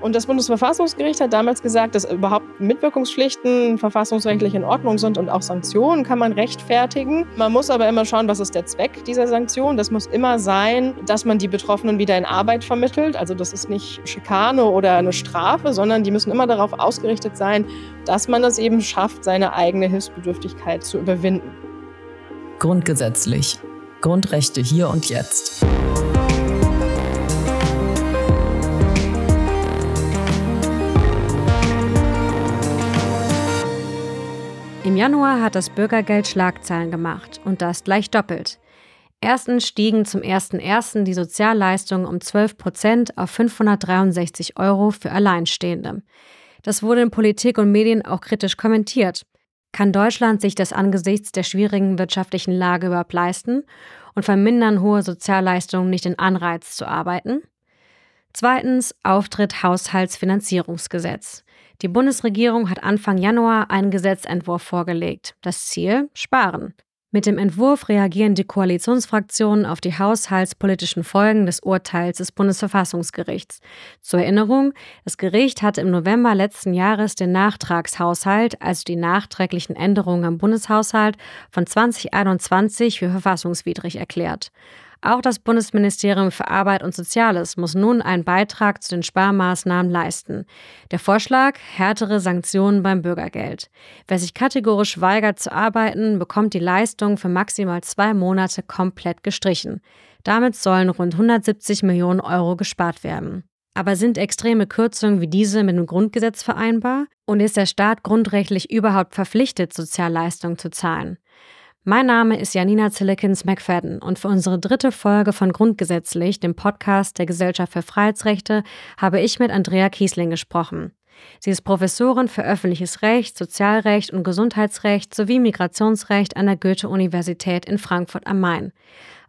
Und das Bundesverfassungsgericht hat damals gesagt, dass überhaupt Mitwirkungspflichten verfassungsrechtlich in Ordnung sind und auch Sanktionen kann man rechtfertigen. Man muss aber immer schauen, was ist der Zweck dieser Sanktion. Das muss immer sein, dass man die Betroffenen wieder in Arbeit vermittelt. Also das ist nicht Schikane oder eine Strafe, sondern die müssen immer darauf ausgerichtet sein, dass man es eben schafft, seine eigene Hilfsbedürftigkeit zu überwinden. Grundgesetzlich. Grundrechte hier und jetzt. Januar hat das Bürgergeld Schlagzeilen gemacht und das gleich doppelt. Erstens stiegen zum 1.1. die Sozialleistungen um 12 Prozent auf 563 Euro für Alleinstehende. Das wurde in Politik und Medien auch kritisch kommentiert. Kann Deutschland sich das angesichts der schwierigen wirtschaftlichen Lage überhaupt leisten und vermindern hohe Sozialleistungen nicht den Anreiz zu arbeiten? Zweitens Auftritt Haushaltsfinanzierungsgesetz. Die Bundesregierung hat Anfang Januar einen Gesetzentwurf vorgelegt. Das Ziel? Sparen. Mit dem Entwurf reagieren die Koalitionsfraktionen auf die haushaltspolitischen Folgen des Urteils des Bundesverfassungsgerichts. Zur Erinnerung, das Gericht hatte im November letzten Jahres den Nachtragshaushalt, also die nachträglichen Änderungen am Bundeshaushalt von 2021 für verfassungswidrig erklärt. Auch das Bundesministerium für Arbeit und Soziales muss nun einen Beitrag zu den Sparmaßnahmen leisten. Der Vorschlag härtere Sanktionen beim Bürgergeld. Wer sich kategorisch weigert zu arbeiten, bekommt die Leistung für maximal zwei Monate komplett gestrichen. Damit sollen rund 170 Millionen Euro gespart werden. Aber sind extreme Kürzungen wie diese mit dem Grundgesetz vereinbar? Und ist der Staat grundrechtlich überhaupt verpflichtet, Sozialleistungen zu zahlen? Mein Name ist Janina Zillikens McFadden und für unsere dritte Folge von Grundgesetzlich, dem Podcast der Gesellschaft für Freiheitsrechte, habe ich mit Andrea Kiesling gesprochen. Sie ist Professorin für öffentliches Recht, Sozialrecht und Gesundheitsrecht sowie Migrationsrecht an der Goethe-Universität in Frankfurt am Main.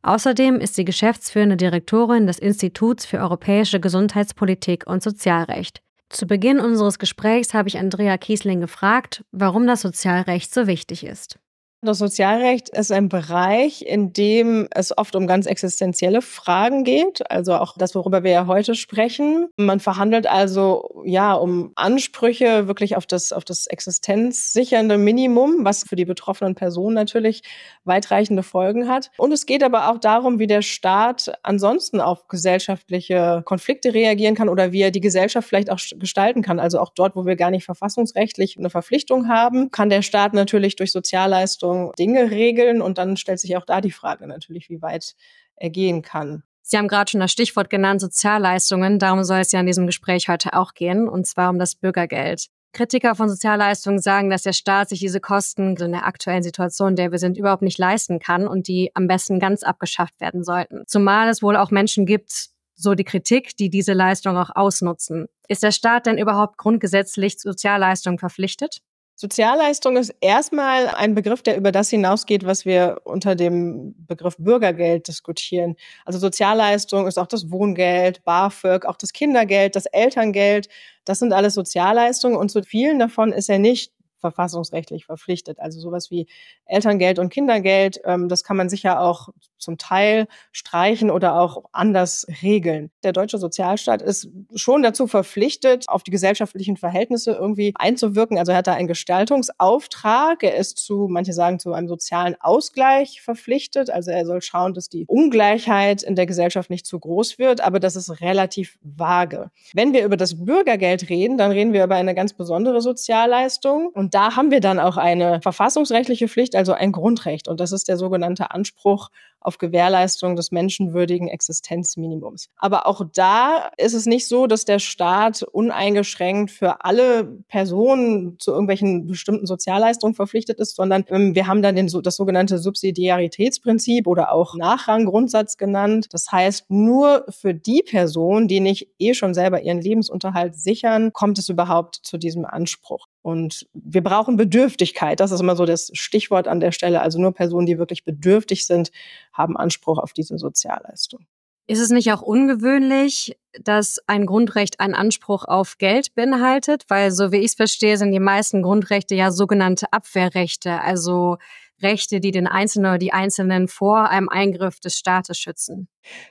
Außerdem ist sie geschäftsführende Direktorin des Instituts für europäische Gesundheitspolitik und Sozialrecht. Zu Beginn unseres Gesprächs habe ich Andrea Kiesling gefragt, warum das Sozialrecht so wichtig ist. Das Sozialrecht ist ein Bereich, in dem es oft um ganz existenzielle Fragen geht, also auch das, worüber wir ja heute sprechen. Man verhandelt also ja um Ansprüche wirklich auf das, auf das existenzsichernde Minimum, was für die betroffenen Personen natürlich weitreichende Folgen hat. Und es geht aber auch darum, wie der Staat ansonsten auf gesellschaftliche Konflikte reagieren kann oder wie er die Gesellschaft vielleicht auch gestalten kann. Also auch dort, wo wir gar nicht verfassungsrechtlich eine Verpflichtung haben, kann der Staat natürlich durch Sozialleistungen Richtung Dinge regeln. Und dann stellt sich auch da die Frage natürlich, wie weit er gehen kann. Sie haben gerade schon das Stichwort genannt, Sozialleistungen. Darum soll es ja in diesem Gespräch heute auch gehen, und zwar um das Bürgergeld. Kritiker von Sozialleistungen sagen, dass der Staat sich diese Kosten in der aktuellen Situation, in der wir sind, überhaupt nicht leisten kann und die am besten ganz abgeschafft werden sollten. Zumal es wohl auch Menschen gibt, so die Kritik, die diese Leistung auch ausnutzen. Ist der Staat denn überhaupt grundgesetzlich Sozialleistungen verpflichtet? Sozialleistung ist erstmal ein Begriff, der über das hinausgeht, was wir unter dem Begriff Bürgergeld diskutieren. Also Sozialleistung ist auch das Wohngeld, BAföG, auch das Kindergeld, das Elterngeld. Das sind alles Sozialleistungen und zu vielen davon ist er nicht verfassungsrechtlich verpflichtet. Also sowas wie Elterngeld und Kindergeld, ähm, das kann man sicher auch zum Teil streichen oder auch anders regeln. Der deutsche Sozialstaat ist schon dazu verpflichtet, auf die gesellschaftlichen Verhältnisse irgendwie einzuwirken. Also er hat da einen Gestaltungsauftrag. Er ist zu, manche sagen, zu einem sozialen Ausgleich verpflichtet. Also er soll schauen, dass die Ungleichheit in der Gesellschaft nicht zu groß wird. Aber das ist relativ vage. Wenn wir über das Bürgergeld reden, dann reden wir über eine ganz besondere Sozialleistung. Und da haben wir dann auch eine verfassungsrechtliche Pflicht, also ein Grundrecht. Und das ist der sogenannte Anspruch auf Gewährleistung des menschenwürdigen Existenzminimums. Aber auch da ist es nicht so, dass der Staat uneingeschränkt für alle Personen zu irgendwelchen bestimmten Sozialleistungen verpflichtet ist, sondern ähm, wir haben dann den, das sogenannte Subsidiaritätsprinzip oder auch Nachranggrundsatz genannt. Das heißt, nur für die Personen, die nicht eh schon selber ihren Lebensunterhalt sichern, kommt es überhaupt zu diesem Anspruch. Und wir brauchen Bedürftigkeit. Das ist immer so das Stichwort an der Stelle. Also nur Personen, die wirklich bedürftig sind, haben Anspruch auf diese Sozialleistung. Ist es nicht auch ungewöhnlich, dass ein Grundrecht einen Anspruch auf Geld beinhaltet? Weil, so wie ich es verstehe, sind die meisten Grundrechte ja sogenannte Abwehrrechte. Also Rechte, die den Einzelnen oder die Einzelnen vor einem Eingriff des Staates schützen?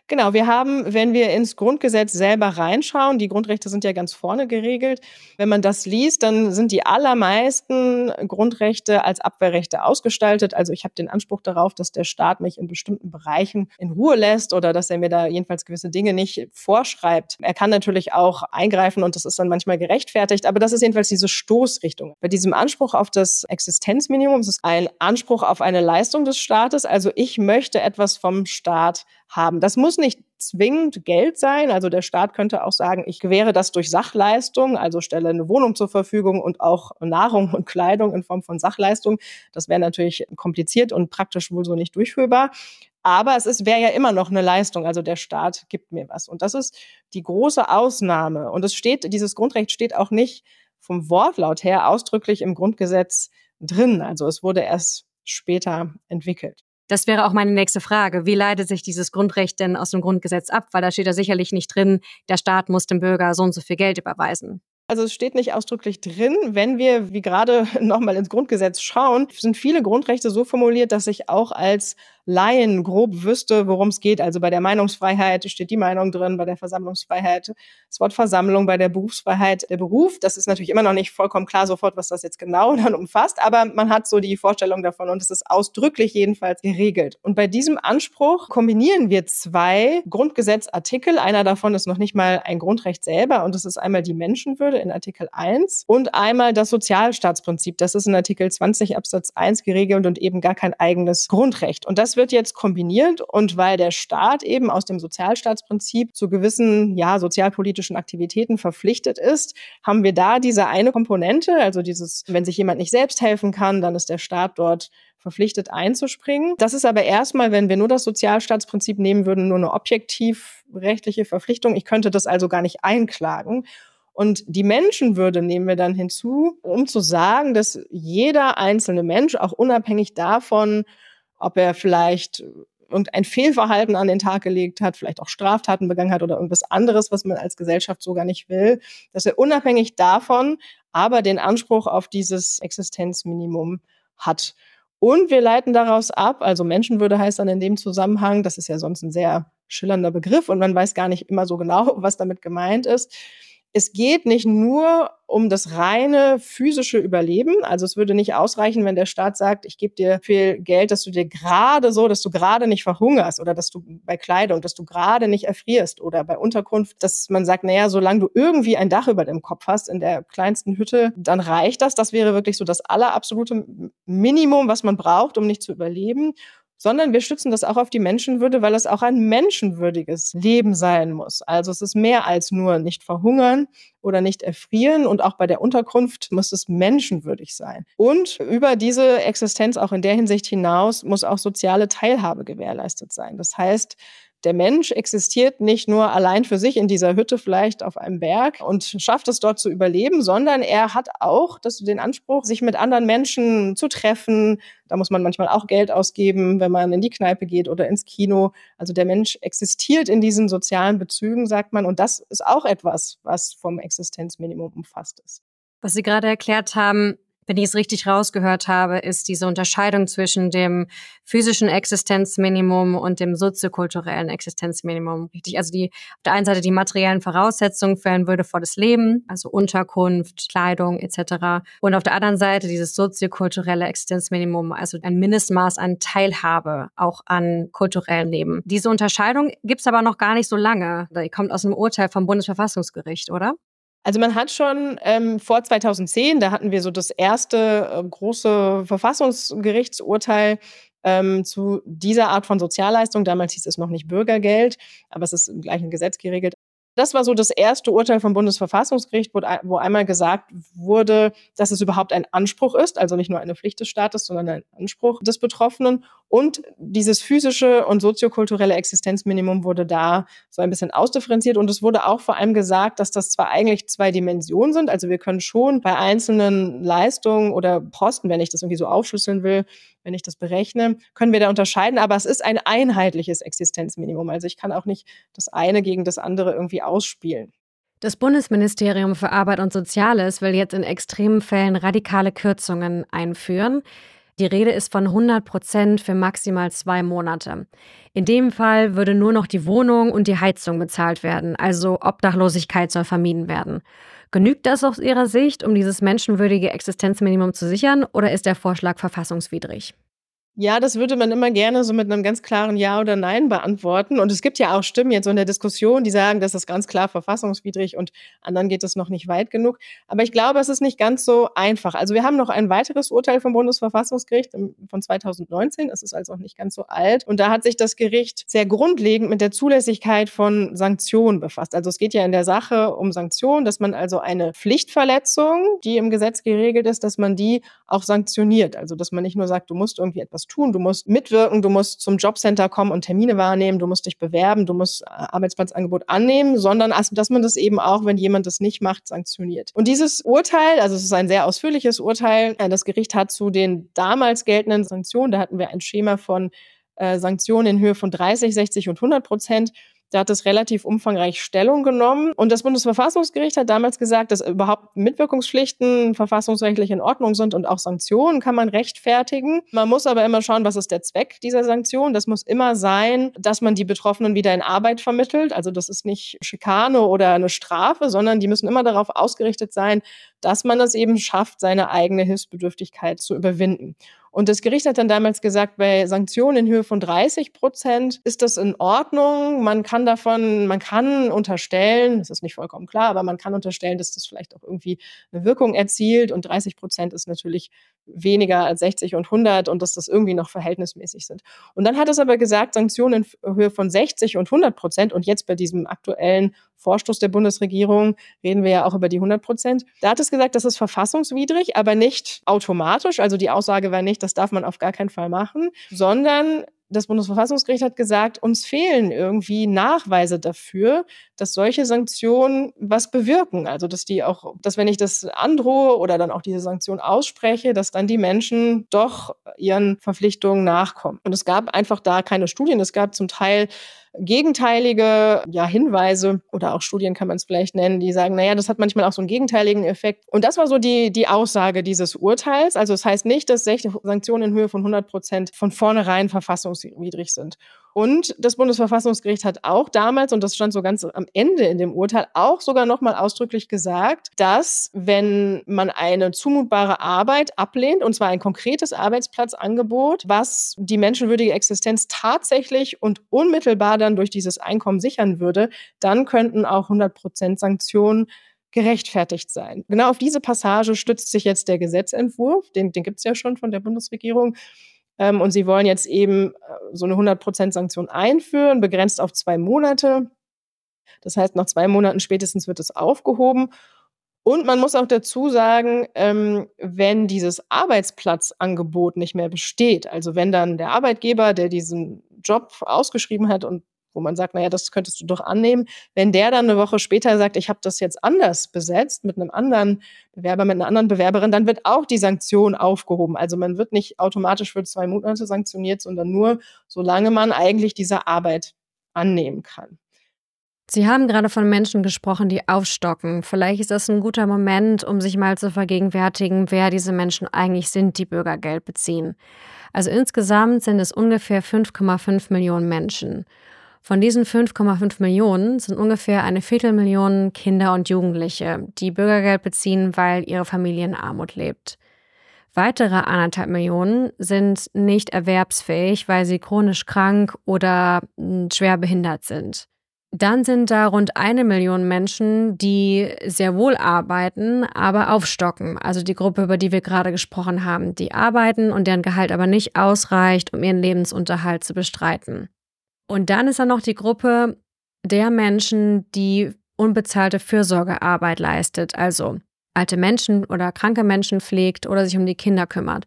Genau, wir haben, wenn wir ins Grundgesetz selber reinschauen, die Grundrechte sind ja ganz vorne geregelt. Wenn man das liest, dann sind die allermeisten Grundrechte als Abwehrrechte ausgestaltet. Also ich habe den Anspruch darauf, dass der Staat mich in bestimmten Bereichen in Ruhe lässt oder dass er mir da jedenfalls gewisse Dinge nicht vorschreibt. Er kann natürlich auch eingreifen und das ist dann manchmal gerechtfertigt, aber das ist jedenfalls diese Stoßrichtung. Bei diesem Anspruch auf das Existenzminimum ist es ein Anspruch auf eine Leistung des Staates. Also ich möchte etwas vom Staat haben. Das muss nicht zwingend Geld sein. Also der Staat könnte auch sagen, ich gewähre das durch Sachleistung, also stelle eine Wohnung zur Verfügung und auch Nahrung und Kleidung in Form von Sachleistung. Das wäre natürlich kompliziert und praktisch wohl so nicht durchführbar. Aber es wäre ja immer noch eine Leistung. Also der Staat gibt mir was. Und das ist die große Ausnahme. Und es steht, dieses Grundrecht steht auch nicht vom Wortlaut her ausdrücklich im Grundgesetz drin. Also es wurde erst später entwickelt. Das wäre auch meine nächste Frage. Wie leitet sich dieses Grundrecht denn aus dem Grundgesetz ab? Weil da steht ja sicherlich nicht drin, der Staat muss dem Bürger so und so viel Geld überweisen. Also es steht nicht ausdrücklich drin. Wenn wir, wie gerade nochmal ins Grundgesetz schauen, sind viele Grundrechte so formuliert, dass ich auch als Laien grob wüsste, worum es geht. Also bei der Meinungsfreiheit steht die Meinung drin, bei der Versammlungsfreiheit das Wort Versammlung, bei der Berufsfreiheit der Beruf. Das ist natürlich immer noch nicht vollkommen klar sofort, was das jetzt genau dann umfasst, aber man hat so die Vorstellung davon und es ist ausdrücklich jedenfalls geregelt. Und bei diesem Anspruch kombinieren wir zwei Grundgesetzartikel. Einer davon ist noch nicht mal ein Grundrecht selber und das ist einmal die Menschenwürde in Artikel 1 und einmal das Sozialstaatsprinzip. Das ist in Artikel 20 Absatz 1 geregelt und eben gar kein eigenes Grundrecht. Und das wird jetzt kombiniert und weil der Staat eben aus dem Sozialstaatsprinzip zu gewissen, ja, sozialpolitischen Aktivitäten verpflichtet ist, haben wir da diese eine Komponente, also dieses, wenn sich jemand nicht selbst helfen kann, dann ist der Staat dort verpflichtet einzuspringen. Das ist aber erstmal, wenn wir nur das Sozialstaatsprinzip nehmen würden, nur eine objektiv rechtliche Verpflichtung. Ich könnte das also gar nicht einklagen. Und die Menschenwürde nehmen wir dann hinzu, um zu sagen, dass jeder einzelne Mensch, auch unabhängig davon, ob er vielleicht irgendein Fehlverhalten an den Tag gelegt hat, vielleicht auch Straftaten begangen hat oder irgendwas anderes, was man als Gesellschaft so gar nicht will, dass er unabhängig davon aber den Anspruch auf dieses Existenzminimum hat. Und wir leiten daraus ab, also Menschenwürde heißt dann in dem Zusammenhang, das ist ja sonst ein sehr schillernder Begriff und man weiß gar nicht immer so genau, was damit gemeint ist, es geht nicht nur um das reine physische Überleben. Also es würde nicht ausreichen, wenn der Staat sagt, ich gebe dir viel Geld, dass du dir gerade so, dass du gerade nicht verhungerst oder dass du bei Kleidung, dass du gerade nicht erfrierst oder bei Unterkunft, dass man sagt, naja, solange du irgendwie ein Dach über dem Kopf hast in der kleinsten Hütte, dann reicht das. Das wäre wirklich so das allerabsolute Minimum, was man braucht, um nicht zu überleben sondern wir stützen das auch auf die Menschenwürde, weil es auch ein menschenwürdiges Leben sein muss. Also es ist mehr als nur nicht verhungern oder nicht erfrieren und auch bei der Unterkunft muss es menschenwürdig sein. Und über diese Existenz auch in der Hinsicht hinaus muss auch soziale Teilhabe gewährleistet sein. Das heißt, der Mensch existiert nicht nur allein für sich in dieser Hütte vielleicht auf einem Berg und schafft es dort zu überleben, sondern er hat auch das, den Anspruch, sich mit anderen Menschen zu treffen. Da muss man manchmal auch Geld ausgeben, wenn man in die Kneipe geht oder ins Kino. Also der Mensch existiert in diesen sozialen Bezügen, sagt man. Und das ist auch etwas, was vom Existenzminimum umfasst ist. Was Sie gerade erklärt haben, wenn ich es richtig rausgehört habe, ist diese Unterscheidung zwischen dem physischen Existenzminimum und dem soziokulturellen Existenzminimum richtig. Also die auf der einen Seite die materiellen Voraussetzungen für ein würdevolles Leben, also Unterkunft, Kleidung etc. Und auf der anderen Seite dieses soziokulturelle Existenzminimum, also ein Mindestmaß an Teilhabe auch an kulturellem Leben. Diese Unterscheidung gibt's aber noch gar nicht so lange. Die kommt aus einem Urteil vom Bundesverfassungsgericht, oder? Also man hat schon ähm, vor 2010, da hatten wir so das erste äh, große Verfassungsgerichtsurteil ähm, zu dieser Art von Sozialleistung. Damals hieß es noch nicht Bürgergeld, aber es ist im gleichen Gesetz geregelt. Das war so das erste Urteil vom Bundesverfassungsgericht, wo, einmal gesagt wurde, dass es überhaupt ein Anspruch ist, also nicht nur eine Pflicht des Staates, sondern ein Anspruch des Betroffenen. Und dieses physische und soziokulturelle Existenzminimum wurde da so ein bisschen ausdifferenziert. Und es wurde auch vor allem gesagt, dass das zwar eigentlich zwei Dimensionen sind, also wir können schon bei einzelnen Leistungen oder Posten, wenn ich das irgendwie so aufschlüsseln will, wenn ich das berechne, können wir da unterscheiden, aber es ist ein einheitliches Existenzminimum. Also ich kann auch nicht das eine gegen das andere irgendwie ausspielen. Das Bundesministerium für Arbeit und Soziales will jetzt in extremen Fällen radikale Kürzungen einführen. Die Rede ist von 100 Prozent für maximal zwei Monate. In dem Fall würde nur noch die Wohnung und die Heizung bezahlt werden, also Obdachlosigkeit soll vermieden werden. Genügt das aus Ihrer Sicht, um dieses menschenwürdige Existenzminimum zu sichern, oder ist der Vorschlag verfassungswidrig? Ja, das würde man immer gerne so mit einem ganz klaren Ja oder Nein beantworten. Und es gibt ja auch Stimmen jetzt so in der Diskussion, die sagen, das ist ganz klar verfassungswidrig und anderen geht es noch nicht weit genug. Aber ich glaube, es ist nicht ganz so einfach. Also wir haben noch ein weiteres Urteil vom Bundesverfassungsgericht von 2019. Es ist also auch nicht ganz so alt. Und da hat sich das Gericht sehr grundlegend mit der Zulässigkeit von Sanktionen befasst. Also es geht ja in der Sache um Sanktionen, dass man also eine Pflichtverletzung, die im Gesetz geregelt ist, dass man die auch sanktioniert. Also dass man nicht nur sagt, du musst irgendwie etwas tun. Du musst mitwirken, du musst zum Jobcenter kommen und Termine wahrnehmen, du musst dich bewerben, du musst äh, Arbeitsplatzangebot annehmen, sondern dass man das eben auch, wenn jemand das nicht macht, sanktioniert. Und dieses Urteil, also es ist ein sehr ausführliches Urteil, äh, das Gericht hat zu den damals geltenden Sanktionen, da hatten wir ein Schema von äh, Sanktionen in Höhe von 30, 60 und 100 Prozent da hat es relativ umfangreich Stellung genommen. Und das Bundesverfassungsgericht hat damals gesagt, dass überhaupt Mitwirkungspflichten verfassungsrechtlich in Ordnung sind und auch Sanktionen kann man rechtfertigen. Man muss aber immer schauen, was ist der Zweck dieser Sanktion. Das muss immer sein, dass man die Betroffenen wieder in Arbeit vermittelt. Also das ist nicht Schikane oder eine Strafe, sondern die müssen immer darauf ausgerichtet sein, dass man es eben schafft, seine eigene Hilfsbedürftigkeit zu überwinden. Und das Gericht hat dann damals gesagt, bei Sanktionen in Höhe von 30 Prozent ist das in Ordnung. Man kann davon, man kann unterstellen, das ist nicht vollkommen klar, aber man kann unterstellen, dass das vielleicht auch irgendwie eine Wirkung erzielt. Und 30 Prozent ist natürlich weniger als 60 und 100 und dass das irgendwie noch verhältnismäßig sind. Und dann hat es aber gesagt, Sanktionen in Höhe von 60 und 100 Prozent und jetzt bei diesem aktuellen Vorstoß der Bundesregierung reden wir ja auch über die 100 Prozent. Da hat es gesagt, das ist verfassungswidrig, aber nicht automatisch. Also die Aussage war nicht, das darf man auf gar keinen Fall machen, sondern das Bundesverfassungsgericht hat gesagt, uns fehlen irgendwie Nachweise dafür, dass solche Sanktionen was bewirken. Also, dass die auch, dass wenn ich das androhe oder dann auch diese Sanktion ausspreche, dass dann die Menschen doch ihren Verpflichtungen nachkommen. Und es gab einfach da keine Studien. Es gab zum Teil gegenteilige ja, Hinweise oder auch Studien kann man es vielleicht nennen, die sagen, naja, das hat manchmal auch so einen gegenteiligen Effekt. Und das war so die, die Aussage dieses Urteils. Also es das heißt nicht, dass Sanktionen in Höhe von 100 Prozent von vornherein verfassungswidrig sind. Und das Bundesverfassungsgericht hat auch damals, und das stand so ganz am Ende in dem Urteil, auch sogar nochmal ausdrücklich gesagt, dass wenn man eine zumutbare Arbeit ablehnt, und zwar ein konkretes Arbeitsplatzangebot, was die menschenwürdige Existenz tatsächlich und unmittelbar dann durch dieses Einkommen sichern würde, dann könnten auch 100 Prozent Sanktionen gerechtfertigt sein. Genau auf diese Passage stützt sich jetzt der Gesetzentwurf, den, den gibt es ja schon von der Bundesregierung. Ähm, und sie wollen jetzt eben äh, so eine 100%-Sanktion einführen, begrenzt auf zwei Monate. Das heißt, nach zwei Monaten spätestens wird es aufgehoben. Und man muss auch dazu sagen, ähm, wenn dieses Arbeitsplatzangebot nicht mehr besteht, also wenn dann der Arbeitgeber, der diesen Job ausgeschrieben hat und wo man sagt, naja, das könntest du doch annehmen. Wenn der dann eine Woche später sagt, ich habe das jetzt anders besetzt mit einem anderen Bewerber, mit einer anderen Bewerberin, dann wird auch die Sanktion aufgehoben. Also man wird nicht automatisch für zwei Monate sanktioniert, sondern nur, solange man eigentlich diese Arbeit annehmen kann. Sie haben gerade von Menschen gesprochen, die aufstocken. Vielleicht ist das ein guter Moment, um sich mal zu vergegenwärtigen, wer diese Menschen eigentlich sind, die Bürgergeld beziehen. Also insgesamt sind es ungefähr 5,5 Millionen Menschen. Von diesen 5,5 Millionen sind ungefähr eine Viertelmillion Kinder und Jugendliche, die Bürgergeld beziehen, weil ihre Familie in Armut lebt. Weitere anderthalb Millionen sind nicht erwerbsfähig, weil sie chronisch krank oder hm, schwer behindert sind. Dann sind da rund eine Million Menschen, die sehr wohl arbeiten, aber aufstocken. Also die Gruppe, über die wir gerade gesprochen haben, die arbeiten und deren Gehalt aber nicht ausreicht, um ihren Lebensunterhalt zu bestreiten. Und dann ist da noch die Gruppe der Menschen, die unbezahlte Fürsorgearbeit leistet, also alte Menschen oder kranke Menschen pflegt oder sich um die Kinder kümmert.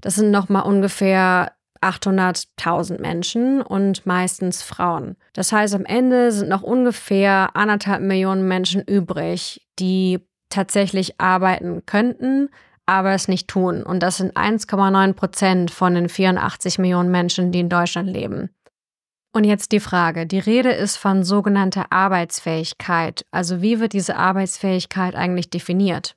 Das sind nochmal ungefähr 800.000 Menschen und meistens Frauen. Das heißt, am Ende sind noch ungefähr anderthalb Millionen Menschen übrig, die tatsächlich arbeiten könnten, aber es nicht tun. Und das sind 1,9 Prozent von den 84 Millionen Menschen, die in Deutschland leben. Und jetzt die Frage. Die Rede ist von sogenannter Arbeitsfähigkeit. Also wie wird diese Arbeitsfähigkeit eigentlich definiert?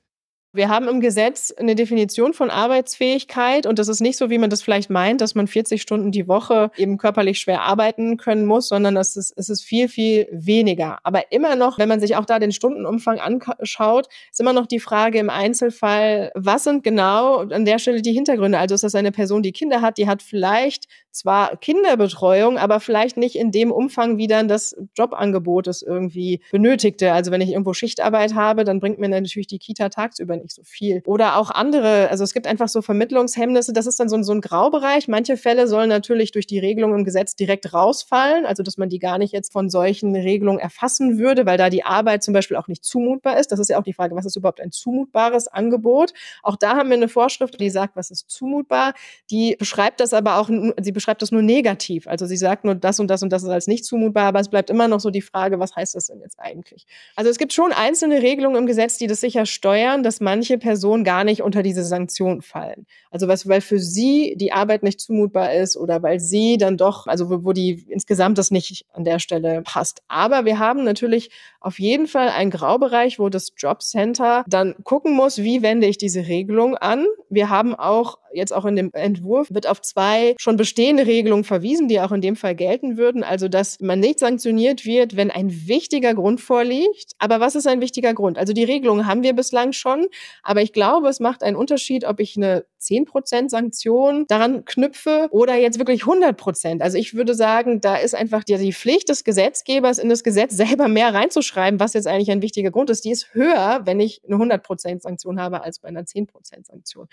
Wir haben im Gesetz eine Definition von Arbeitsfähigkeit und das ist nicht so, wie man das vielleicht meint, dass man 40 Stunden die Woche eben körperlich schwer arbeiten können muss, sondern es ist, es ist viel, viel weniger. Aber immer noch, wenn man sich auch da den Stundenumfang anschaut, ist immer noch die Frage im Einzelfall, was sind genau an der Stelle die Hintergründe? Also ist das eine Person, die Kinder hat, die hat vielleicht zwar Kinderbetreuung, aber vielleicht nicht in dem Umfang, wie dann das Jobangebot es irgendwie benötigte. Also wenn ich irgendwo Schichtarbeit habe, dann bringt mir natürlich die Kita tagsüber nicht so viel. Oder auch andere, also es gibt einfach so Vermittlungshemmnisse, das ist dann so ein, so ein Graubereich. Manche Fälle sollen natürlich durch die Regelung im Gesetz direkt rausfallen, also dass man die gar nicht jetzt von solchen Regelungen erfassen würde, weil da die Arbeit zum Beispiel auch nicht zumutbar ist. Das ist ja auch die Frage, was ist überhaupt ein zumutbares Angebot? Auch da haben wir eine Vorschrift, die sagt, was ist zumutbar. Die beschreibt das aber auch, sie beschreibt beschreibt das nur negativ. Also sie sagt nur, das und das und das ist als nicht zumutbar, aber es bleibt immer noch so die Frage, was heißt das denn jetzt eigentlich? Also es gibt schon einzelne Regelungen im Gesetz, die das sicher steuern, dass manche Personen gar nicht unter diese Sanktion fallen. Also was, weil für sie die Arbeit nicht zumutbar ist oder weil sie dann doch, also wo, wo die insgesamt das nicht an der Stelle passt. Aber wir haben natürlich auf jeden Fall einen Graubereich, wo das Jobcenter dann gucken muss, wie wende ich diese Regelung an. Wir haben auch jetzt auch in dem Entwurf wird auf zwei schon bestehende Regelungen verwiesen, die auch in dem Fall gelten würden. Also, dass man nicht sanktioniert wird, wenn ein wichtiger Grund vorliegt. Aber was ist ein wichtiger Grund? Also, die Regelungen haben wir bislang schon. Aber ich glaube, es macht einen Unterschied, ob ich eine 10% Sanktion daran knüpfe oder jetzt wirklich 100%. Also, ich würde sagen, da ist einfach die, die Pflicht des Gesetzgebers in das Gesetz selber mehr reinzuschreiben, was jetzt eigentlich ein wichtiger Grund ist. Die ist höher, wenn ich eine 100% Sanktion habe, als bei einer 10% Sanktion.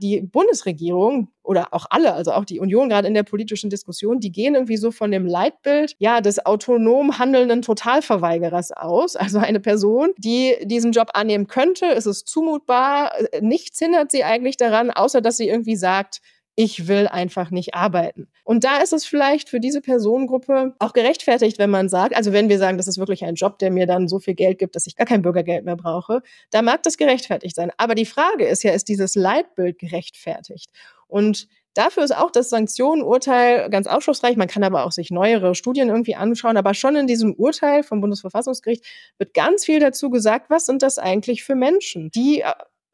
Die Bundesregierung Bundesregierung oder auch alle, also auch die Union gerade in der politischen Diskussion, die gehen irgendwie so von dem Leitbild, ja, des autonom handelnden Totalverweigerers aus. Also eine Person, die diesen Job annehmen könnte, ist es zumutbar, nichts hindert sie eigentlich daran, außer dass sie irgendwie sagt, ich will einfach nicht arbeiten. Und da ist es vielleicht für diese Personengruppe auch gerechtfertigt, wenn man sagt, also wenn wir sagen, das ist wirklich ein Job, der mir dann so viel Geld gibt, dass ich gar kein Bürgergeld mehr brauche, da mag das gerechtfertigt sein. Aber die Frage ist ja, ist dieses Leitbild gerechtfertigt? Und Dafür ist auch das Sanktionenurteil ganz aufschlussreich. Man kann aber auch sich neuere Studien irgendwie anschauen. Aber schon in diesem Urteil vom Bundesverfassungsgericht wird ganz viel dazu gesagt, was sind das eigentlich für Menschen, die äh,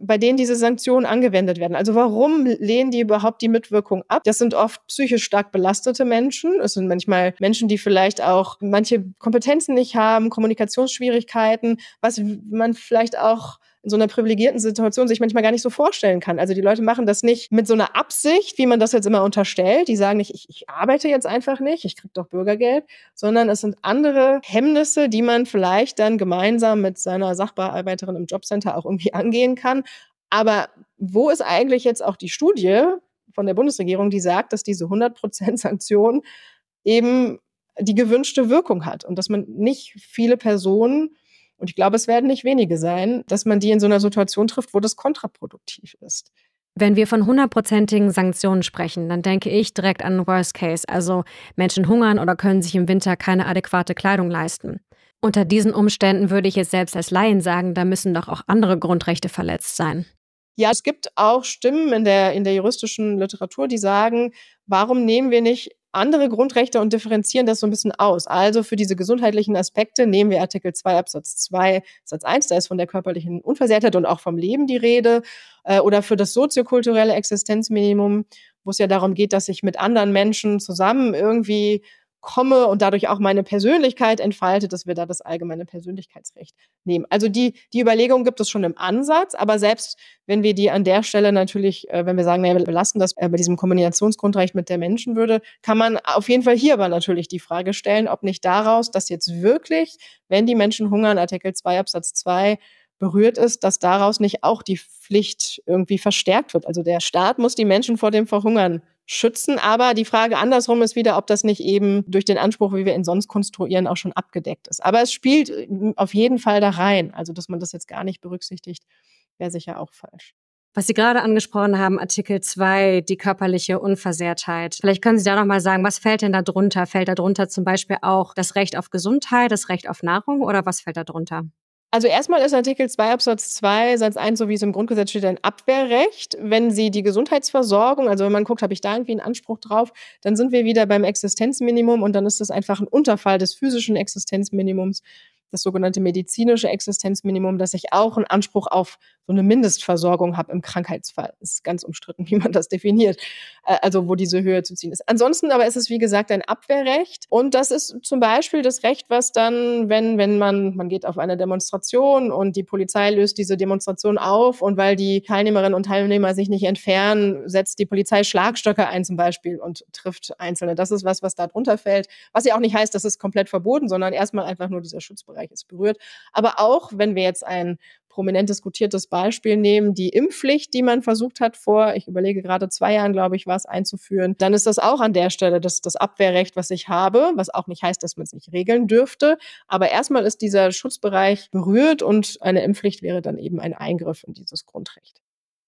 bei denen diese Sanktionen angewendet werden. Also warum lehnen die überhaupt die Mitwirkung ab? Das sind oft psychisch stark belastete Menschen. Es sind manchmal Menschen, die vielleicht auch manche Kompetenzen nicht haben, Kommunikationsschwierigkeiten, was man vielleicht auch in so einer privilegierten Situation sich manchmal gar nicht so vorstellen kann. Also die Leute machen das nicht mit so einer Absicht, wie man das jetzt immer unterstellt. Die sagen nicht, ich, ich arbeite jetzt einfach nicht, ich kriege doch Bürgergeld, sondern es sind andere Hemmnisse, die man vielleicht dann gemeinsam mit seiner Sachbearbeiterin im Jobcenter auch irgendwie angehen kann. Aber wo ist eigentlich jetzt auch die Studie von der Bundesregierung, die sagt, dass diese 100% Sanktion eben die gewünschte Wirkung hat und dass man nicht viele Personen und ich glaube, es werden nicht wenige sein, dass man die in so einer Situation trifft, wo das kontraproduktiv ist. Wenn wir von hundertprozentigen Sanktionen sprechen, dann denke ich direkt an Worst Case, also Menschen hungern oder können sich im Winter keine adäquate Kleidung leisten. Unter diesen Umständen würde ich jetzt selbst als Laien sagen, da müssen doch auch andere Grundrechte verletzt sein. Ja, es gibt auch Stimmen in der, in der juristischen Literatur, die sagen, warum nehmen wir nicht andere Grundrechte und differenzieren das so ein bisschen aus. Also für diese gesundheitlichen Aspekte nehmen wir Artikel 2 Absatz 2 Satz 1, da ist von der körperlichen Unversehrtheit und auch vom Leben die Rede. Äh, oder für das soziokulturelle Existenzminimum, wo es ja darum geht, dass ich mit anderen Menschen zusammen irgendwie komme und dadurch auch meine Persönlichkeit entfaltet, dass wir da das allgemeine Persönlichkeitsrecht nehmen. Also die, die Überlegung gibt es schon im Ansatz, aber selbst wenn wir die an der Stelle natürlich, äh, wenn wir sagen, naja, wir belasten das äh, bei diesem Kombinationsgrundrecht mit der Menschenwürde, kann man auf jeden Fall hier aber natürlich die Frage stellen, ob nicht daraus, dass jetzt wirklich, wenn die Menschen hungern, Artikel 2 Absatz 2 berührt ist, dass daraus nicht auch die Pflicht irgendwie verstärkt wird. Also der Staat muss die Menschen vor dem Verhungern schützen. Aber die Frage andersrum ist wieder, ob das nicht eben durch den Anspruch, wie wir ihn sonst konstruieren, auch schon abgedeckt ist. Aber es spielt äh, auf jeden Fall da rein. Also, dass man das jetzt gar nicht berücksichtigt, wäre sicher auch falsch. Was Sie gerade angesprochen haben, Artikel 2, die körperliche Unversehrtheit. Vielleicht können Sie da noch mal sagen, was fällt denn da drunter? Fällt da drunter zum Beispiel auch das Recht auf Gesundheit, das Recht auf Nahrung oder was fällt da drunter? Also erstmal ist Artikel 2 Absatz 2 Satz 1, so wie es im Grundgesetz steht, ein Abwehrrecht. Wenn Sie die Gesundheitsversorgung, also wenn man guckt, habe ich da irgendwie einen Anspruch drauf, dann sind wir wieder beim Existenzminimum und dann ist das einfach ein Unterfall des physischen Existenzminimums, das sogenannte medizinische Existenzminimum, dass ich auch einen Anspruch auf so eine Mindestversorgung habe im Krankheitsfall. Ist ganz umstritten, wie man das definiert. Äh, also wo diese Höhe zu ziehen ist. Ansonsten aber ist es, wie gesagt, ein Abwehrrecht. Und das ist zum Beispiel das Recht, was dann, wenn, wenn man, man geht auf eine Demonstration und die Polizei löst diese Demonstration auf und weil die Teilnehmerinnen und Teilnehmer sich nicht entfernen, setzt die Polizei Schlagstöcke ein zum Beispiel und trifft Einzelne. Das ist was, was da drunter fällt. Was ja auch nicht heißt, dass es komplett verboten, sondern erstmal einfach nur dieser Schutzbereich ist berührt. Aber auch, wenn wir jetzt ein prominent diskutiertes Beispiel nehmen, die Impfpflicht, die man versucht hat vor, ich überlege gerade zwei Jahren, glaube ich, war es einzuführen, dann ist das auch an der Stelle das, das Abwehrrecht, was ich habe, was auch nicht heißt, dass man es nicht regeln dürfte. Aber erstmal ist dieser Schutzbereich berührt und eine Impfpflicht wäre dann eben ein Eingriff in dieses Grundrecht.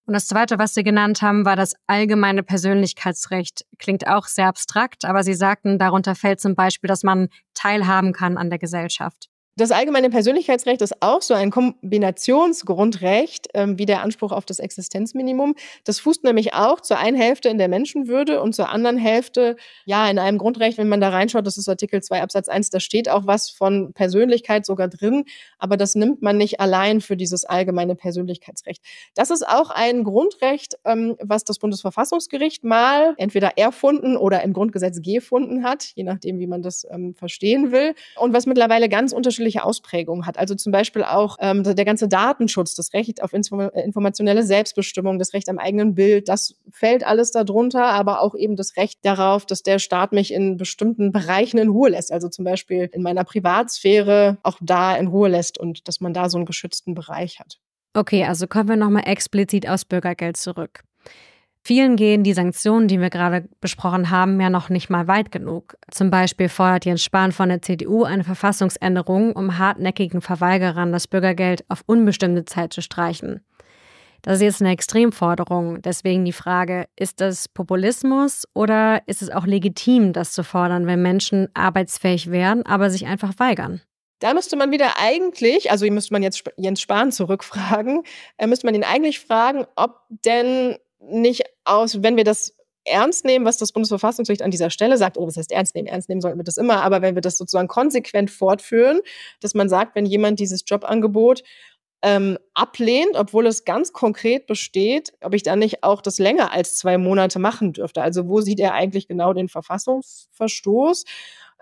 Und das Zweite, was Sie genannt haben, war das allgemeine Persönlichkeitsrecht. Klingt auch sehr abstrakt, aber Sie sagten, darunter fällt zum Beispiel, dass man teilhaben kann an der Gesellschaft. Das allgemeine Persönlichkeitsrecht ist auch so ein Kombinationsgrundrecht ähm, wie der Anspruch auf das Existenzminimum. Das fußt nämlich auch zur einen Hälfte in der Menschenwürde und zur anderen Hälfte ja in einem Grundrecht, wenn man da reinschaut, das ist Artikel 2 Absatz 1, da steht auch was von Persönlichkeit sogar drin, aber das nimmt man nicht allein für dieses allgemeine Persönlichkeitsrecht. Das ist auch ein Grundrecht, ähm, was das Bundesverfassungsgericht mal entweder erfunden oder im Grundgesetz gefunden hat, je nachdem, wie man das ähm, verstehen will und was mittlerweile ganz unterschiedlich unterschiedliche Ausprägungen hat. Also zum Beispiel auch ähm, der ganze Datenschutz, das Recht auf äh, informationelle Selbstbestimmung, das Recht am eigenen Bild, das fällt alles darunter, aber auch eben das Recht darauf, dass der Staat mich in bestimmten Bereichen in Ruhe lässt. Also zum Beispiel in meiner Privatsphäre auch da in Ruhe lässt und dass man da so einen geschützten Bereich hat. Okay, also kommen wir nochmal explizit aus Bürgergeld zurück. Vielen gehen die Sanktionen, die wir gerade besprochen haben, ja noch nicht mal weit genug. Zum Beispiel fordert Jens Spahn von der CDU eine Verfassungsänderung, um hartnäckigen Verweigerern das Bürgergeld auf unbestimmte Zeit zu streichen. Das ist jetzt eine Extremforderung. Deswegen die Frage, ist das Populismus oder ist es auch legitim, das zu fordern, wenn Menschen arbeitsfähig werden, aber sich einfach weigern? Da müsste man wieder eigentlich, also müsste man jetzt Jens Spahn zurückfragen, äh, müsste man ihn eigentlich fragen, ob denn nicht aus, wenn wir das ernst nehmen, was das Bundesverfassungsgericht an dieser Stelle sagt, oder was heißt ernst nehmen? Ernst nehmen sollten wir das immer, aber wenn wir das sozusagen konsequent fortführen, dass man sagt, wenn jemand dieses Jobangebot ähm, ablehnt, obwohl es ganz konkret besteht, ob ich dann nicht auch das länger als zwei Monate machen dürfte. Also wo sieht er eigentlich genau den Verfassungsverstoß?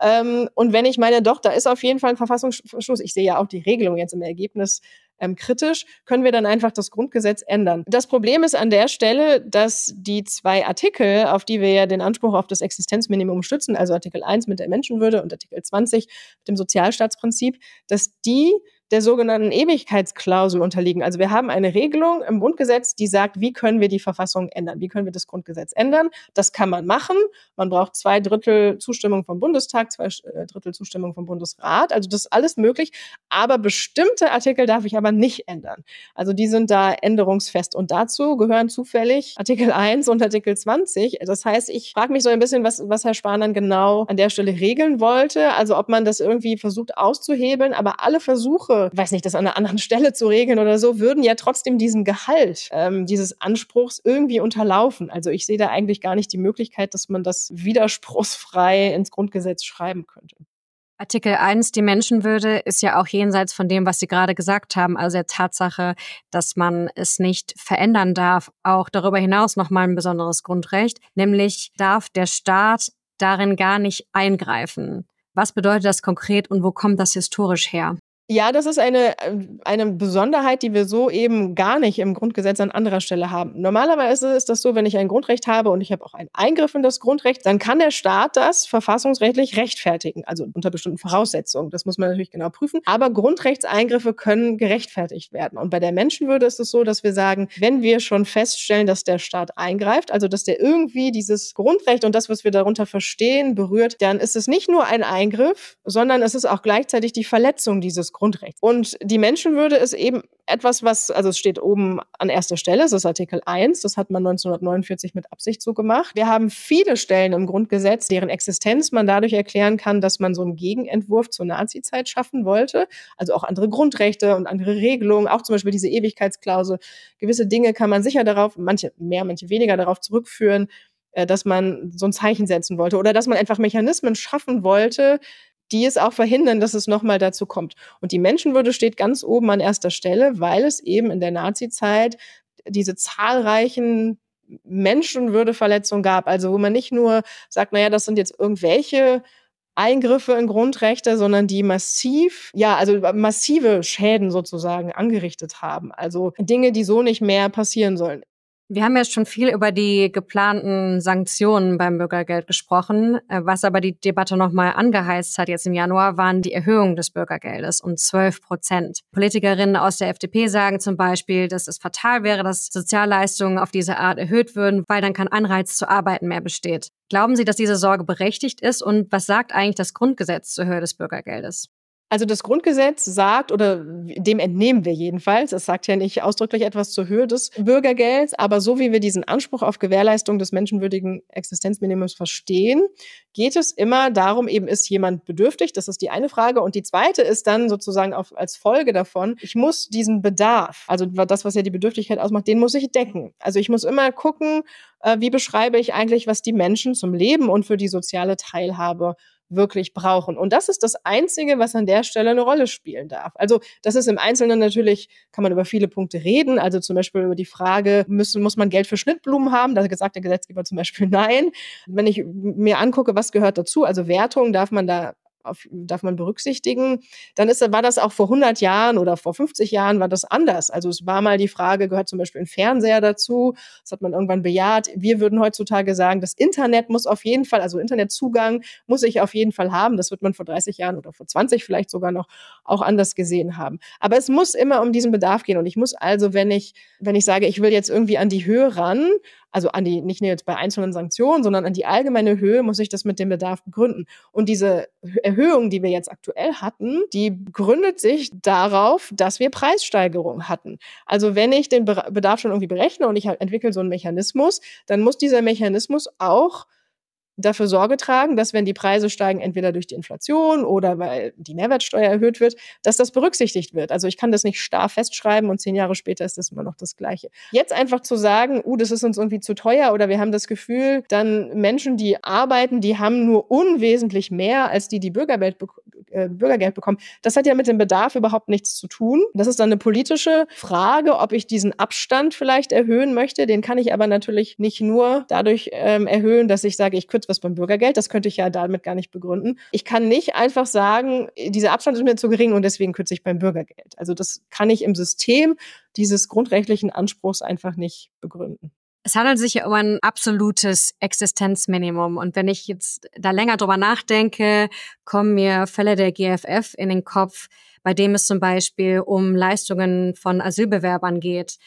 Ähm, und wenn ich meine, doch, da ist auf jeden Fall ein Verfassungsverstoß, ich sehe ja auch die Regelung jetzt im Ergebnis ähm, kritisch, können wir dann einfach das Grundgesetz ändern. Das Problem ist an der Stelle, dass die zwei Artikel, auf die wir ja den Anspruch auf das Existenzminimum stützen, also Artikel 1 mit der Menschenwürde und Artikel 20 mit dem Sozialstaatsprinzip, dass die der sogenannten Ewigkeitsklausel unterliegen. Also wir haben eine Regelung im Grundgesetz, die sagt, wie können wir die Verfassung ändern? Wie können wir das Grundgesetz ändern? Das kann man machen. Man braucht zwei Drittel Zustimmung vom Bundestag, zwei äh, Drittel Zustimmung vom Bundesrat. Also das ist alles möglich. Aber bestimmte Artikel darf ich aber nicht ändern. Also die sind da änderungsfest. Und dazu gehören zufällig Artikel 1 und Artikel 20. Das heißt, ich frage mich so ein bisschen, was, was Herr Spahn dann genau an der Stelle regeln wollte. Also ob man das irgendwie versucht auszuhebeln. Aber alle Versuche, Versuche, weiß nicht, das an einer anderen Stelle zu regeln oder so, würden ja trotzdem diesen Gehalt ähm, dieses Anspruchs irgendwie unterlaufen. Also ich sehe da eigentlich gar nicht die Möglichkeit, dass man das widerspruchsfrei ins Grundgesetz schreiben könnte. Artikel 1, die Menschenwürde, ist ja auch jenseits von dem, was Sie gerade gesagt haben, also der Tatsache, dass man es nicht verändern darf, auch darüber hinaus nochmal ein besonderes Grundrecht, nämlich darf der Staat darin gar nicht eingreifen. Was bedeutet das konkret und wo kommt das historisch her? Ja, das ist eine, äh, eine Besonderheit, die wir so eben gar nicht im Grundgesetz an anderer Stelle haben. Normalerweise ist das so, wenn ich ein Grundrecht habe und ich habe auch einen Eingriff in das Grundrecht, dann kann der Staat das verfassungsrechtlich rechtfertigen, also unter bestimmten Voraussetzungen. Das muss man natürlich genau prüfen. Aber Grundrechtseingriffe können gerechtfertigt werden. Und bei der Menschenwürde ist es so, dass wir sagen, wenn wir schon feststellen, dass der Staat eingreift, also dass der irgendwie dieses Grundrecht und das, was wir darunter verstehen, berührt, dann ist es nicht nur ein Eingriff, sondern es ist auch gleichzeitig die Verletzung dieses Grundrechts. Und die Menschenwürde ist eben etwas, was, also es steht oben an erster Stelle, es ist Artikel 1, das hat man 1949 mit Absicht so gemacht. Wir haben viele Stellen im Grundgesetz, deren Existenz man dadurch erklären kann, dass man so einen Gegenentwurf zur Nazizeit schaffen wollte. Also auch andere Grundrechte und andere Regelungen, auch zum Beispiel diese Ewigkeitsklausel. Gewisse Dinge kann man sicher darauf, manche mehr, manche weniger darauf zurückführen, äh, dass man so ein Zeichen setzen wollte oder dass man einfach Mechanismen schaffen wollte, die es auch verhindern, dass es nochmal dazu kommt. Und die Menschenwürde steht ganz oben an erster Stelle, weil es eben in der Nazizeit diese zahlreichen Menschenwürdeverletzungen gab. Also wo man nicht nur sagt, naja, das sind jetzt irgendwelche Eingriffe in Grundrechte, sondern die massiv, ja, also massive Schäden sozusagen angerichtet haben. Also Dinge, die so nicht mehr passieren sollen. Wir haben ja schon viel über die geplanten Sanktionen beim Bürgergeld gesprochen. Äh, was aber die Debatte nochmal angeheizt hat jetzt im Januar, waren die Erhöhung des Bürgergeldes um 12 Prozent. Politikerinnen aus der FDP sagen zum Beispiel, dass es fatal wäre, dass Sozialleistungen auf diese Art erhöht würden, weil dann kein Anreiz zu arbeiten mehr besteht. Glauben Sie, dass diese Sorge berechtigt ist? Und was sagt eigentlich das Grundgesetz zur Höhe des Bürgergeldes? Also das Grundgesetz sagt, oder dem entnehmen wir jedenfalls, es sagt ja nicht ausdrücklich etwas zur Höhe des Bürgergelds, aber so wie wir diesen Anspruch auf Gewährleistung des menschenwürdigen Existenzminimums verstehen, geht es immer darum, eben ist jemand bedürftig, das ist die eine Frage. Und die zweite ist dann sozusagen auf, als Folge davon, ich muss diesen Bedarf, also das, was ja die Bedürftigkeit ausmacht, den muss ich decken. Also ich muss immer gucken, äh, wie beschreibe ich eigentlich, was die Menschen zum Leben und für die soziale Teilhabe wirklich brauchen. Und das ist das Einzige, was an der Stelle eine Rolle spielen darf. Also das ist im Einzelnen natürlich, kann man über viele Punkte reden. Also zum Beispiel über die Frage, müssen, muss man Geld für Schnittblumen haben? Da sagt der Gesetzgeber zum Beispiel nein. Wenn ich mir angucke, was gehört dazu, also Wertung, darf man da auf, darf man berücksichtigen. Dann ist, war das auch vor 100 Jahren oder vor 50 Jahren war das anders. Also es war mal die Frage, gehört zum Beispiel ein Fernseher dazu? Das hat man irgendwann bejaht. Wir würden heutzutage sagen, das Internet muss auf jeden Fall, also Internetzugang muss ich auf jeden Fall haben. Das wird man vor 30 Jahren oder vor 20 vielleicht sogar noch auch anders gesehen haben. Aber es muss immer um diesen Bedarf gehen. Und ich muss also, wenn ich, wenn ich sage, ich will jetzt irgendwie an die Höhe ran, also an die, nicht nur jetzt bei einzelnen Sanktionen, sondern an die allgemeine Höhe muss ich das mit dem Bedarf begründen. Und diese Erhöhung, die wir jetzt aktuell hatten, die gründet sich darauf, dass wir Preissteigerungen hatten. Also wenn ich den Bedarf schon irgendwie berechne und ich halt entwickle so einen Mechanismus, dann muss dieser Mechanismus auch dafür Sorge tragen, dass wenn die Preise steigen, entweder durch die Inflation oder weil die Mehrwertsteuer erhöht wird, dass das berücksichtigt wird. Also ich kann das nicht starr festschreiben und zehn Jahre später ist das immer noch das Gleiche. Jetzt einfach zu sagen, uh, das ist uns irgendwie zu teuer oder wir haben das Gefühl, dann Menschen, die arbeiten, die haben nur unwesentlich mehr als die, die Bürgergeld, äh, Bürgergeld bekommen. Das hat ja mit dem Bedarf überhaupt nichts zu tun. Das ist dann eine politische Frage, ob ich diesen Abstand vielleicht erhöhen möchte. Den kann ich aber natürlich nicht nur dadurch ähm, erhöhen, dass ich sage, ich kürze was beim Bürgergeld. Das könnte ich ja damit gar nicht begründen. Ich kann nicht einfach sagen, dieser Abstand ist mir zu gering und deswegen kürze ich beim Bürgergeld. Also das kann ich im System dieses grundrechtlichen Anspruchs einfach nicht begründen. Es handelt sich ja um ein absolutes Existenzminimum. Und wenn ich jetzt da länger drüber nachdenke, kommen mir Fälle der GFF in den Kopf, bei dem es zum Beispiel um Leistungen von Asylbewerbern geht.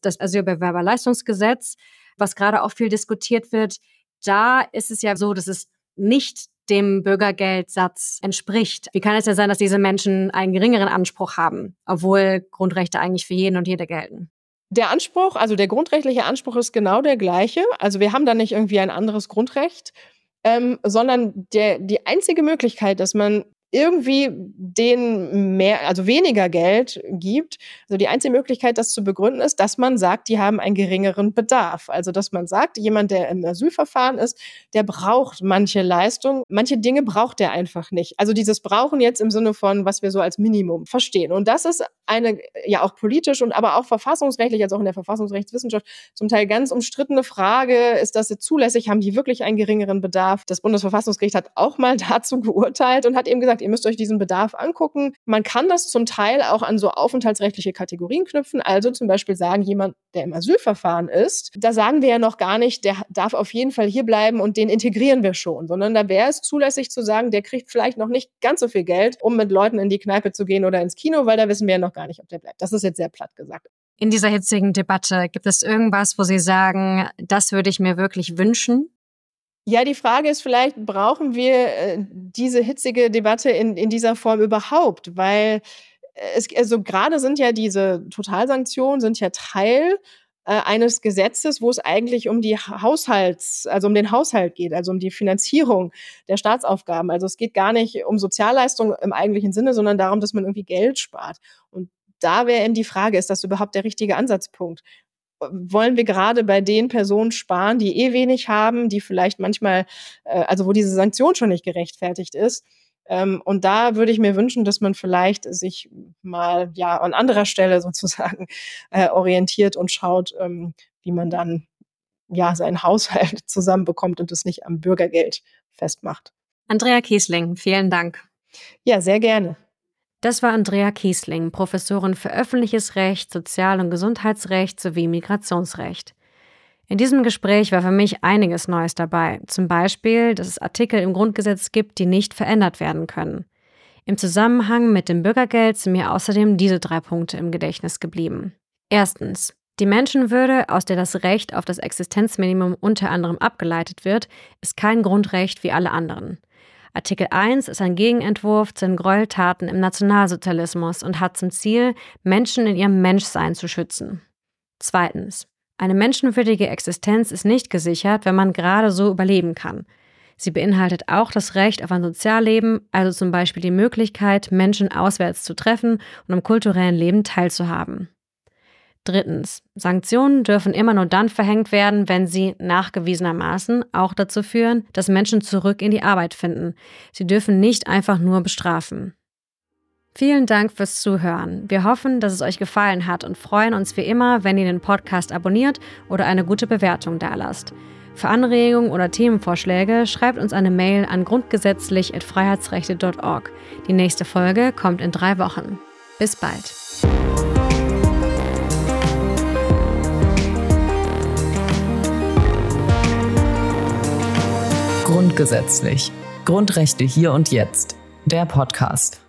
Das Asylbewerberleistungsgesetz, was gerade auch viel diskutiert wird, da ist es ja so, dass es nicht dem Bürgergeldsatz entspricht. Wie kann es ja sein, dass diese Menschen einen geringeren Anspruch haben, obwohl Grundrechte eigentlich für jeden und jede gelten? Der Anspruch, also der grundrechtliche Anspruch ist genau der gleiche. Also wir haben da nicht irgendwie ein anderes Grundrecht, ähm, sondern der, die einzige Möglichkeit, dass man irgendwie denen mehr, also weniger Geld gibt. Also die einzige Möglichkeit, das zu begründen, ist, dass man sagt, die haben einen geringeren Bedarf. Also dass man sagt, jemand, der im Asylverfahren ist, der braucht manche Leistung, manche Dinge braucht er einfach nicht. Also dieses Brauchen jetzt im Sinne von, was wir so als Minimum verstehen. Und das ist eine ja auch politisch und aber auch verfassungsrechtlich, also auch in der Verfassungsrechtswissenschaft zum Teil ganz umstrittene Frage, ist das jetzt zulässig? Haben die wirklich einen geringeren Bedarf? Das Bundesverfassungsgericht hat auch mal dazu geurteilt und hat eben gesagt, gesagt, ihr müsst euch diesen Bedarf angucken. Man kann das zum Teil auch an so aufenthaltsrechtliche Kategorien knüpfen. Also zum Beispiel sagen, jemand, der im Asylverfahren ist, da sagen wir ja noch gar nicht, der darf auf jeden Fall hier bleiben und den integrieren wir schon, sondern da wäre es zulässig zu sagen, der kriegt vielleicht noch nicht ganz so viel Geld, um mit Leuten in die Kneipe zu gehen oder ins Kino, weil da wissen wir ja noch gar nicht, ob der bleibt. Das ist jetzt sehr platt gesagt. In dieser hitzigen Debatte gibt es irgendwas, wo Sie sagen, das würde ich mir wirklich wünschen? Ja, die Frage ist vielleicht, brauchen wir äh, diese hitzige Debatte in, in dieser Form überhaupt? Weil äh, es, also gerade sind ja diese Totalsanktionen sind ja Teil äh, eines Gesetzes, wo es eigentlich um die Haushalts, also um den Haushalt geht, also um die Finanzierung der Staatsaufgaben. Also es geht gar nicht um Sozialleistungen im eigentlichen Sinne, sondern darum, dass man irgendwie Geld spart. Und da wäre eben die Frage, ist das überhaupt der richtige Ansatzpunkt? Wollen wir gerade bei den Personen sparen, die eh wenig haben, die vielleicht manchmal, äh, also wo diese Sanktion schon nicht gerechtfertigt ist. Ähm, und da würde ich mir wünschen, dass man vielleicht sich mal ja an anderer Stelle sozusagen äh, orientiert und schaut, ähm, wie man dann ja seinen Haushalt zusammenbekommt und es nicht am Bürgergeld festmacht. Andrea Kiesling, vielen Dank. Ja, sehr gerne. Das war Andrea Kiesling, Professorin für öffentliches Recht, Sozial- und Gesundheitsrecht sowie Migrationsrecht. In diesem Gespräch war für mich einiges Neues dabei, zum Beispiel, dass es Artikel im Grundgesetz gibt, die nicht verändert werden können. Im Zusammenhang mit dem Bürgergeld sind mir außerdem diese drei Punkte im Gedächtnis geblieben. Erstens. Die Menschenwürde, aus der das Recht auf das Existenzminimum unter anderem abgeleitet wird, ist kein Grundrecht wie alle anderen. Artikel 1 ist ein Gegenentwurf zu den Gräueltaten im Nationalsozialismus und hat zum Ziel, Menschen in ihrem Menschsein zu schützen. Zweitens. Eine menschenwürdige Existenz ist nicht gesichert, wenn man gerade so überleben kann. Sie beinhaltet auch das Recht auf ein Sozialleben, also zum Beispiel die Möglichkeit, Menschen auswärts zu treffen und am kulturellen Leben teilzuhaben. Drittens. Sanktionen dürfen immer nur dann verhängt werden, wenn sie nachgewiesenermaßen auch dazu führen, dass Menschen zurück in die Arbeit finden. Sie dürfen nicht einfach nur bestrafen. Vielen Dank fürs Zuhören. Wir hoffen, dass es euch gefallen hat und freuen uns wie immer, wenn ihr den Podcast abonniert oder eine gute Bewertung dalasst. Für Anregungen oder Themenvorschläge schreibt uns eine Mail an grundgesetzlich.freiheitsrechte.org. Die nächste Folge kommt in drei Wochen. Bis bald. Grundgesetzlich. Grundrechte hier und jetzt. Der Podcast.